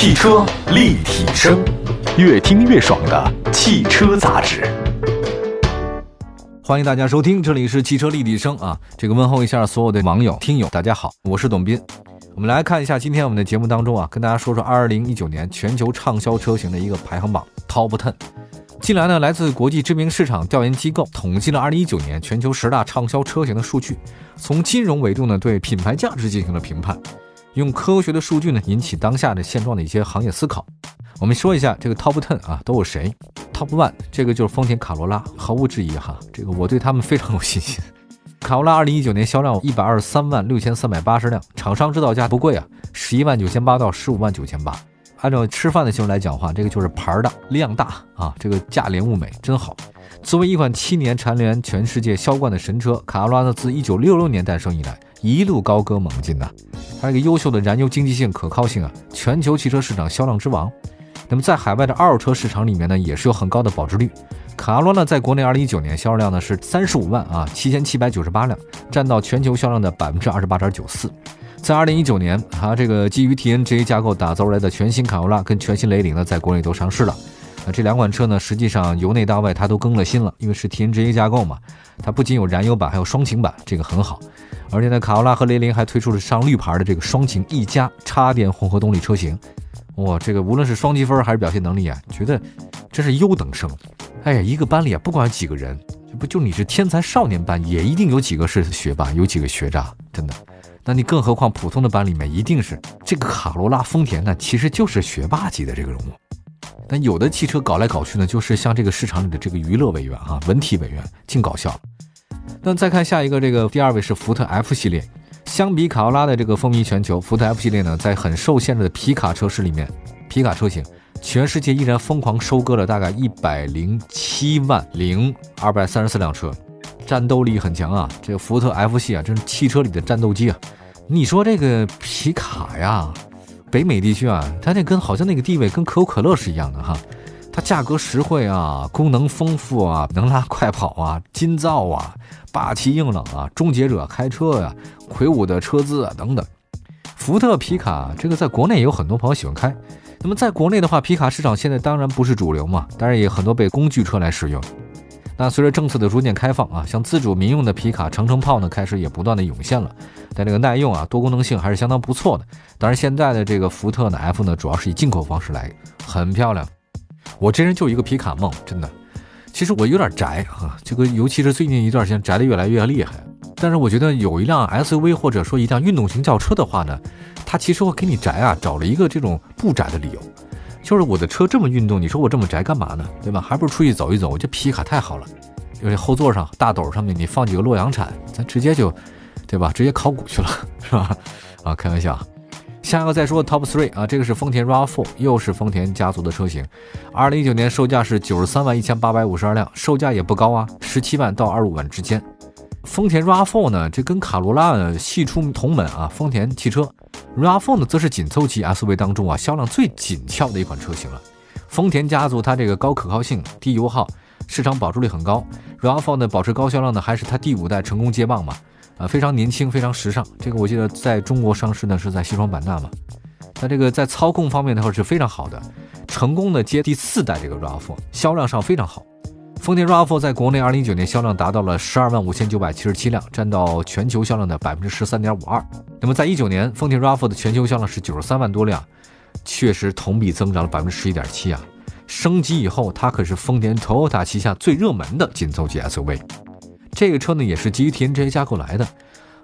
汽车立体声，越听越爽的汽车杂志。欢迎大家收听，这里是汽车立体声啊。这个问候一下所有的网友、听友，大家好，我是董斌。我们来看一下今天我们的节目当中啊，跟大家说说2019年全球畅销车型的一个排行榜 Top Ten。近来呢，来自国际知名市场调研机构统计了2019年全球十大畅销车型的数据，从金融维度呢对品牌价值进行了评判。用科学的数据呢，引起当下的现状的一些行业思考。我们说一下这个 Top Ten 啊，都有谁？Top One 这个就是丰田卡罗拉，毫无质疑哈，这个我对他们非常有信心。卡罗拉二零一九年销量一百二十三万六千三百八十辆，厂商指导价不贵啊，十一万九千八到十五万九千八。按照吃饭的形容来讲话，这个就是牌大量大啊，这个价廉物美，真好。作为一款七年蝉联全世界销冠的神车，卡罗拉呢自一九六六年诞生以来，一路高歌猛进呐。它这个优秀的燃油经济性、可靠性啊，全球汽车市场销量之王。那么在海外的二手车市场里面呢，也是有很高的保值率。卡罗拉呢，在国内二零一九年销量呢是三十五万啊七千七百九十八辆，占到全球销量的百分之二十八点九四。在二零一九年，它这个基于 TNGA 架构打造出来的全新卡罗拉跟全新雷凌呢，在国内都上市了。啊，这两款车呢，实际上由内到外它都更了新了，因为是 TNGA 架构嘛，它不仅有燃油版，还有双擎版，这个很好。而且呢，卡罗拉和雷凌还推出了上绿牌的这个双擎 E 加插电混合动力车型，哇，这个无论是双积分还是表现能力啊，觉得真是优等生。哎呀，一个班里啊，不管几个人，不就你是天才少年班，也一定有几个是学霸，有几个学渣，真的。那你更何况普通的班里面，一定是这个卡罗拉、丰田呢，其实就是学霸级的这个人物。但有的汽车搞来搞去呢，就是像这个市场里的这个娱乐委员啊，文体委员，净搞笑。那再看下一个，这个第二位是福特 F 系列。相比卡罗拉的这个风靡全球，福特 F 系列呢，在很受限制的皮卡车市里面，皮卡车型，全世界依然疯狂收割了大概一百零七万零二百三十四辆车，战斗力很强啊！这个福特 F 系啊，真是汽车里的战斗机啊！你说这个皮卡呀，北美地区啊，它那跟好像那个地位跟可口可乐是一样的哈。它价格实惠啊，功能丰富啊，能拉快跑啊，金造啊，霸气硬朗啊，终结者开车呀，魁梧的车姿啊等等。福特皮卡这个在国内也有很多朋友喜欢开。那么在国内的话，皮卡市场现在当然不是主流嘛，当然也很多被工具车来使用。那随着政策的逐渐开放啊，像自主民用的皮卡长城炮呢，开始也不断的涌现了。但这个耐用啊，多功能性还是相当不错的。当然现在的这个福特呢 F 呢，主要是以进口方式来，很漂亮。我这人就一个皮卡梦，真的。其实我有点宅啊，这个尤其是最近一段时间宅的越来越厉害。但是我觉得有一辆 SUV 或者说一辆运动型轿车的话呢，它其实会给你宅啊找了一个这种不宅的理由。就是我的车这么运动，你说我这么宅干嘛呢？对吧？还不如出去走一走。我这皮卡太好了，因为后座上大斗上面你放几个洛阳铲，咱直接就，对吧？直接考古去了，是吧？啊，开玩笑。下一个再说 Top Three 啊，这个是丰田 RAV4，又是丰田家族的车型。二零一九年售价是九十三万一千八百五十二辆，售价也不高啊，十七万到二十五万之间。丰田 RAV4 呢，这跟卡罗拉呢系出同门啊。丰田汽车 RAV4 呢，则是紧凑级 SUV 当中啊销量最紧俏的一款车型了。丰田家族它这个高可靠性、低油耗、市场保值率很高。RAV4 呢保持高销量呢，还是它第五代成功接棒嘛？啊，非常年轻，非常时尚。这个我记得在中国上市呢是在西双版纳嘛。它这个在操控方面的话是非常好的，成功的接第四代这个 RAV4，销量上非常好。丰田 RAV4 在国内二零一九年销量达到了十二万五千九百七十七辆，占到全球销量的百分之十三点五二。那么在一九年，丰田 RAV4 的全球销量是九十三万多辆，确实同比增长了百分之十一点七啊。升级以后，它可是丰田 Toyota 旗下最热门的紧凑级 SUV。这个车呢也是基于 TNGA 架构来的，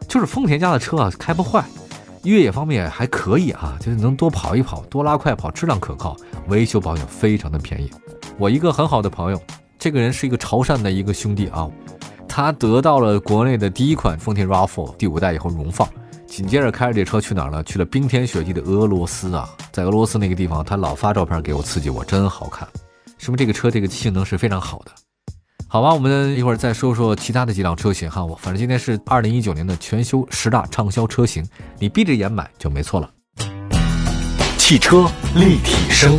就是丰田家的车啊，开不坏，越野方面还可以啊，就是能多跑一跑，多拉快跑，质量可靠，维修保养非常的便宜。我一个很好的朋友，这个人是一个潮汕的一个兄弟啊，他得到了国内的第一款丰田 RAV4 第五代以后荣放，紧接着开着这车去哪儿了？去了冰天雪地的俄罗斯啊，在俄罗斯那个地方，他老发照片给我刺激我，真好看，说明这个车这个性能是非常好的。好吧，我们一会儿再说说其他的几辆车型哈。我反正今天是二零一九年的全球十大畅销车型，你闭着眼买就没错了。汽车立体声，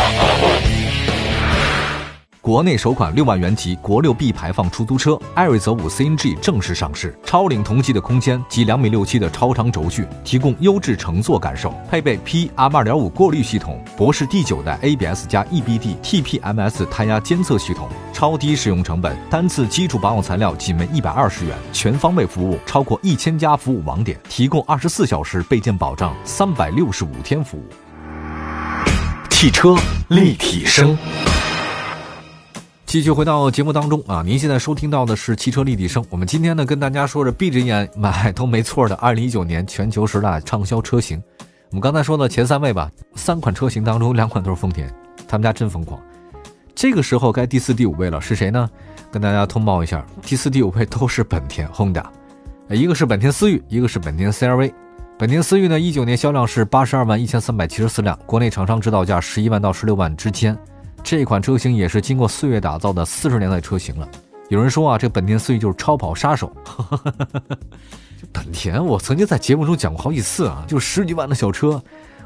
国内首款六万元级国六 B 排放出租车艾瑞泽五 CNG 正式上市，超领同级的空间及两米六七的超长轴距，提供优质乘坐感受。配备 PM 二点五过滤系统，博世第九代 ABS 加 EBD TPMS 胎压监测系统，超低使用成本，单次基础保养材料仅为一百二十元，全方位服务超过一千家服务网点，提供二十四小时备件保障，三百六十五天服务。汽车立体声。继续回到节目当中啊，您现在收听到的是汽车立体声。我们今天呢跟大家说着闭着眼买都没错的二零一九年全球十大畅销车型。我们刚才说的前三位吧，三款车型当中两款都是丰田，他们家真疯狂。这个时候该第四、第五位了，是谁呢？跟大家通报一下，第四、第五位都是本田 Honda，一个是本田思域，一个是本田 CR-V。本田思域呢，一九年销量是八十二万一千三百七十四辆，国内厂商指导价十一万到十六万之间。这款车型也是经过岁月打造的四十年代车型了。有人说啊，这本田思域就是超跑杀手。本田，我曾经在节目中讲过好几次啊，就十几万的小车，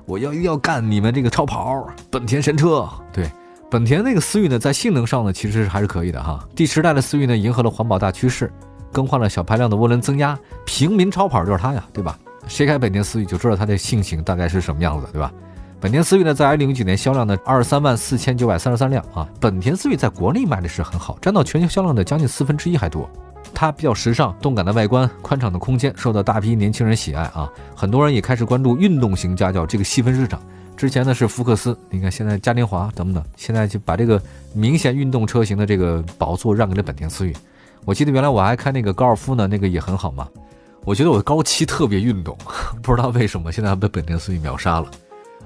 我要要干你们这个超跑，本田神车。对，本田那个思域呢，在性能上呢，其实还是可以的哈。第十代的思域呢，迎合了环保大趋势，更换了小排量的涡轮增压，平民超跑就是它呀，对吧？谁开本田思域就知道它的性情大概是什么样子，对吧？本田思域呢，在二零一九年销量呢二十三万四千九百三十三辆啊。本田思域在国内卖的是很好，占到全球销量的将近四分之一还多。它比较时尚、动感的外观、宽敞的空间，受到大批年轻人喜爱啊。很多人也开始关注运动型家轿这个细分市场。之前呢是福克斯，你看现在嘉年华等等，现在就把这个明显运动车型的这个宝座让给了本田思域。我记得原来我还开那个高尔夫呢，那个也很好嘛。我觉得我高七特别运动，不知道为什么现在被本田思域秒杀了。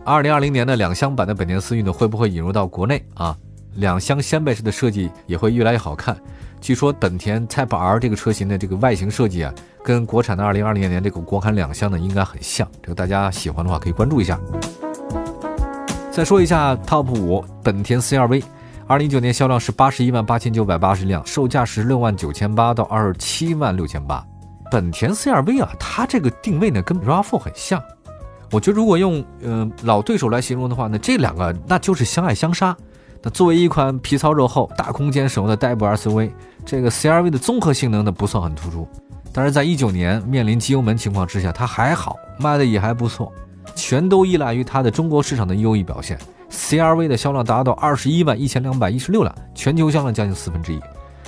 二零二零年的两厢版的本田思域呢，会不会引入到国内啊？两厢掀背式的设计也会越来越好看。据说本田 Type R 这个车型的这个外形设计啊，跟国产的二零二零年这个国产两厢呢应该很像。这个大家喜欢的话可以关注一下。再说一下 Top 五本田 CR-V，二零一九年销量是八十一万八千九百八十辆，售价十六万九千八到二十七万六千八。本田 CR-V 啊，它这个定位呢跟 RAV4 很像。我觉得如果用呃老对手来形容的话呢，这两个那就是相爱相杀。那作为一款皮糙肉厚、大空间省油的代步 SUV，这个 CR-V 的综合性能呢不算很突出。但是在一九年面临机油门情况之下，它还好，卖的也还不错，全都依赖于它的中国市场的优异表现。CR-V 的销量达到二十一万一千两百一十六辆，全球销量将近四分之一。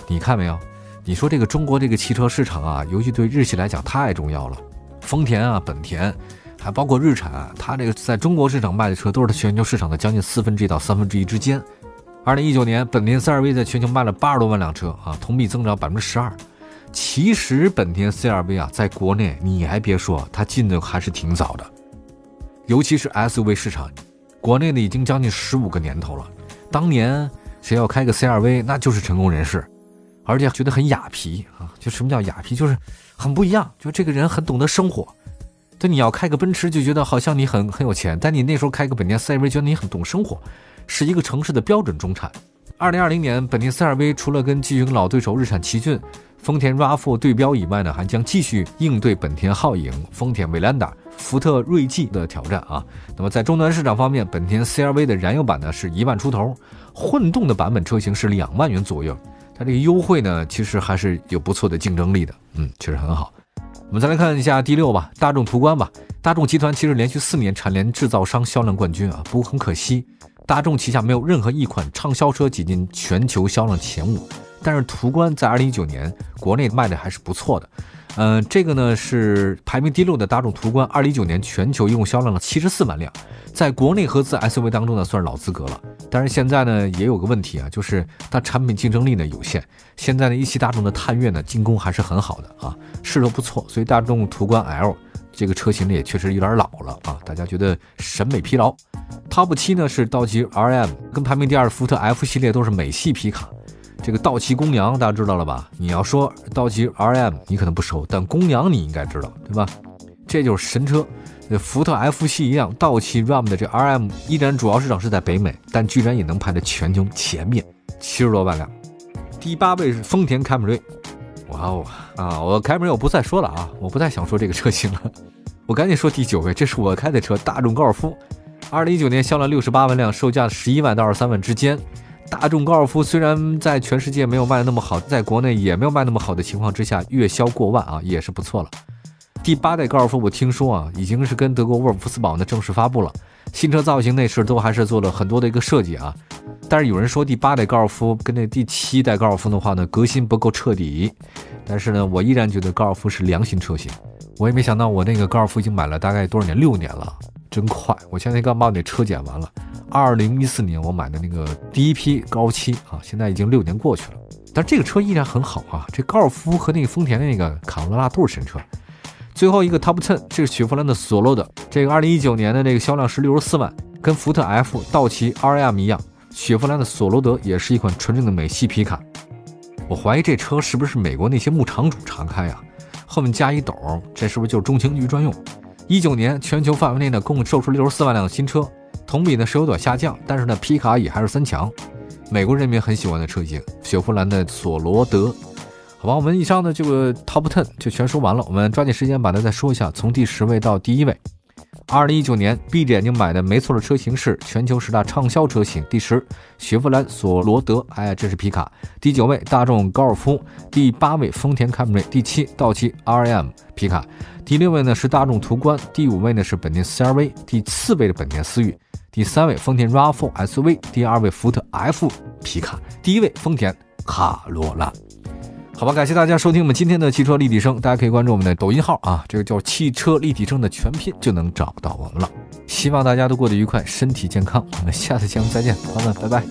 你看没有？你说这个中国这个汽车市场啊，尤其对日系来讲太重要了。丰田啊，本田。还包括日产，它这个在中国市场卖的车都是它全球市场的将近四分之一到三分之一之间。二零一九年，本田 CR-V 在全球卖了八十多万辆车啊，同比增长百分之十二。其实本田 CR-V 啊，在国内你还别说，它进的还是挺早的，尤其是 SUV 市场，国内呢已经将近十五个年头了。当年谁要开个 CR-V，那就是成功人士，而且觉得很雅痞啊。就什么叫雅痞，就是很不一样，就这个人很懂得生活。就你要开个奔驰，就觉得好像你很很有钱；但你那时候开个本田 CR-V，觉得你很懂生活，是一个城市的标准中产。二零二零年，本田 CR-V 除了跟继续跟老对手日产奇骏、丰田 RAV4 对标以外呢，还将继续应对本田皓影、丰田威兰达、福特锐际的挑战啊。那么在终端市场方面，本田 CR-V 的燃油版呢是一万出头，混动的版本车型是两万元左右。它这个优惠呢，其实还是有不错的竞争力的，嗯，确实很好。我们再来看一下第六吧，大众途观吧。大众集团其实连续四年蝉联制造商销量冠军啊，不过很可惜，大众旗下没有任何一款畅销车挤进全球销量前五。但是途观在二零一九年国内卖的还是不错的。嗯，这个呢是排名第六的大众途观，二零一九年全球一共销量了七十四万辆，在国内合资 SUV 当中呢算是老资格了。但是现在呢也有个问题啊，就是它产品竞争力呢有限。现在呢一汽大众的探岳呢进攻还是很好的啊，势头不错，所以大众途观 L 这个车型呢也确实有点老了啊，大家觉得审美疲劳。Top 七呢是道奇 RM，跟排名第二福特 F 系列都是美系皮卡。这个道奇公羊大家知道了吧？你要说道奇 RM，你可能不熟，但公羊你应该知道，对吧？这就是神车，福特 F 系一样，道奇 RAM 的这 RM 依然主要市场是在北美，但居然也能排在全球前面，七十多万辆。第八位是丰田凯美瑞，哇哦啊！我凯美瑞我不再说了啊，我不太想说这个车型了。我赶紧说第九位，这是我开的车，大众高尔夫，二零一九年销量六十八万辆，售价十一万到二十三万之间。大众高尔夫虽然在全世界没有卖的那么好，在国内也没有卖那么好的情况之下，月销过万啊，也是不错了。第八代高尔夫，我听说啊，已经是跟德国沃尔夫斯堡呢正式发布了，新车造型内饰都还是做了很多的一个设计啊。但是有人说第八代高尔夫跟那第七代高尔夫的话呢，革新不够彻底。但是呢，我依然觉得高尔夫是良心车型。我也没想到我那个高尔夫已经买了大概多少年？六年了，真快！我现在刚把我那车检完了，二零一四年我买的那个第一批高七啊，现在已经六年过去了，但这个车依然很好啊。这高尔夫和那个丰田的那个卡罗拉都是神车。最后一个 Top Ten，这是雪佛兰的索罗德，这个二零一九年的那个销量是六十四万，跟福特 F、道奇 RM 一样，雪佛兰的索罗德也是一款纯正的美系皮卡。我怀疑这车是不是美国那些牧场主常开啊？后面加一斗，这是不是就是中情局专用？一九年全球范围内呢，共售出六十四万辆新车，同比呢是有所下降，但是呢皮卡也还是三强，美国人民很喜欢的车型，雪佛兰的索罗德。好吧，我们以上的这个 Top Ten 就全说完了。我们抓紧时间把它再说一下，从第十位到第一位。二零一九年闭着眼睛买的没错的车型是全球十大畅销车型，第十雪佛兰索罗德，哎，这是皮卡。第九位大众高尔夫，第八位丰田凯美瑞，第七道奇 RM 皮卡。第六位呢是大众途观，第五位呢是本田 CR-V，第四位的本田思域，第三位丰田 RAV4 SUV，第二位福特 F 皮卡，第一位丰田卡罗拉。好吧，感谢大家收听我们今天的汽车立体声，大家可以关注我们的抖音号啊，这个叫汽车立体声的全拼就能找到我们了。希望大家都过得愉快，身体健康。我们下次节目再见，朋友们，拜拜。